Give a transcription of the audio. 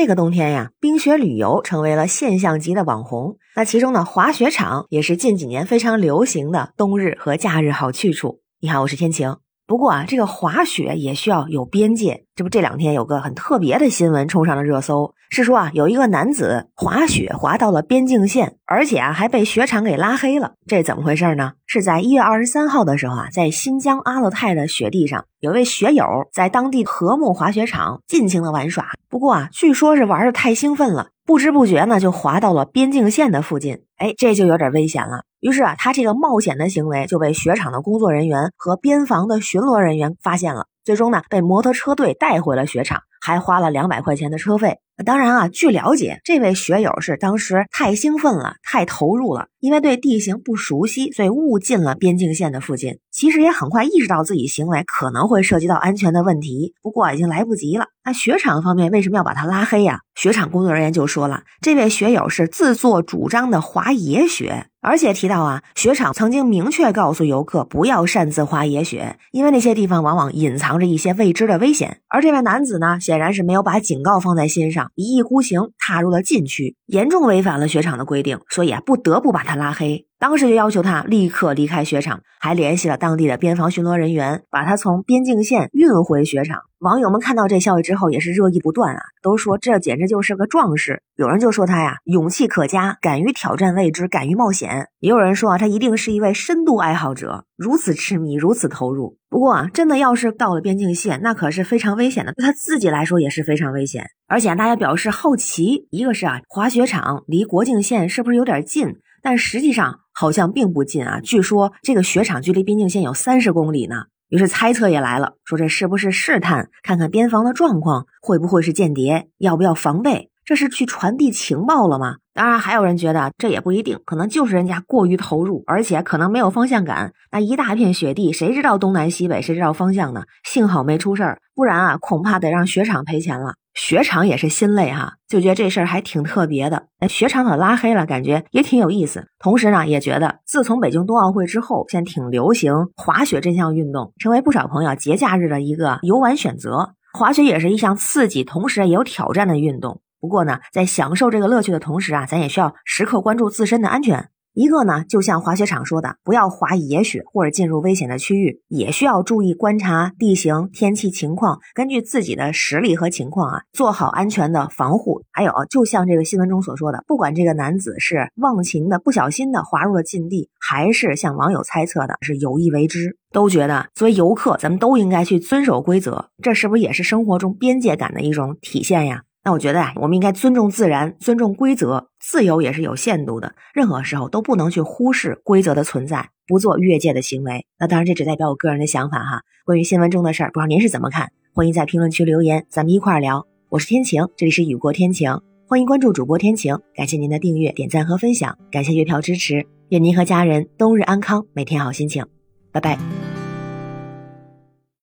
这个冬天呀，冰雪旅游成为了现象级的网红。那其中呢，滑雪场也是近几年非常流行的冬日和假日好去处。你好，我是天晴。不过啊，这个滑雪也需要有边界。这不，这两天有个很特别的新闻冲上了热搜，是说啊，有一个男子滑雪滑到了边境线，而且啊还被雪场给拉黑了。这怎么回事呢？是在一月二十三号的时候啊，在新疆阿勒泰的雪地上，有位雪友在当地和睦滑雪场尽情的玩耍。不过啊，据说是玩的太兴奋了，不知不觉呢就滑到了边境线的附近。哎，这就有点危险了。于是啊，他这个冒险的行为就被雪场的工作人员和边防的巡逻人员发现了。最终呢，被摩托车队带回了雪场，还花了两百块钱的车费。当然啊，据了解，这位雪友是当时太兴奋了，太投入了，因为对地形不熟悉，所以误进了边境线的附近。其实也很快意识到自己行为可能会涉及到安全的问题，不过已经来不及了。那雪场方面为什么要把他拉黑呀？雪场工作人员就说了，这位雪友是自作主张的滑野雪，而且提到啊，雪场曾经明确告诉游客不要擅自滑野雪，因为那些地方往往隐藏着一些未知的危险。而这位男子呢，显然是没有把警告放在心上。一意孤行，踏入了禁区，严重违反了雪场的规定，所以啊，不得不把他拉黑。当时就要求他立刻离开雪场，还联系了当地的边防巡逻人员，把他从边境线运回雪场。网友们看到这消息之后，也是热议不断啊，都说这简直就是个壮士。有人就说他呀，勇气可嘉，敢于挑战未知，敢于冒险。也有人说啊，他一定是一位深度爱好者，如此痴迷，如此投入。不过啊，真的要是到了边境线，那可是非常危险的，对他自己来说也是非常危险。而且大家表示好奇，一个是啊，滑雪场离国境线是不是有点近？但实际上。好像并不近啊，据说这个雪场距离边境线有三十公里呢。于是猜测也来了，说这是不是试探，看看边防的状况，会不会是间谍，要不要防备？这是去传递情报了吗？当然，还有人觉得这也不一定，可能就是人家过于投入，而且可能没有方向感。那一大片雪地，谁知道东南西北，谁知道方向呢？幸好没出事儿，不然啊，恐怕得让雪场赔钱了。雪场也是心累哈，就觉得这事儿还挺特别的。哎雪场可拉黑了，感觉也挺有意思。同时呢，也觉得自从北京冬奥会之后，现在挺流行滑雪这项运动，成为不少朋友节假日的一个游玩选择。滑雪也是一项刺激，同时也有挑战的运动。不过呢，在享受这个乐趣的同时啊，咱也需要时刻关注自身的安全。一个呢，就像滑雪场说的，不要滑野雪或者进入危险的区域，也需要注意观察地形、天气情况，根据自己的实力和情况啊，做好安全的防护。还有，就像这个新闻中所说的，不管这个男子是忘情的、不小心的滑入了禁地，还是像网友猜测的是有意为之，都觉得作为游客，咱们都应该去遵守规则。这是不是也是生活中边界感的一种体现呀？那我觉得呀，我们应该尊重自然，尊重规则，自由也是有限度的，任何时候都不能去忽视规则的存在，不做越界的行为。那当然，这只代表我个人的想法哈。关于新闻中的事儿，不知道您是怎么看？欢迎在评论区留言，咱们一块儿聊。我是天晴，这里是雨过天晴，欢迎关注主播天晴，感谢您的订阅、点赞和分享，感谢月票支持，愿您和家人冬日安康，每天好心情，拜拜。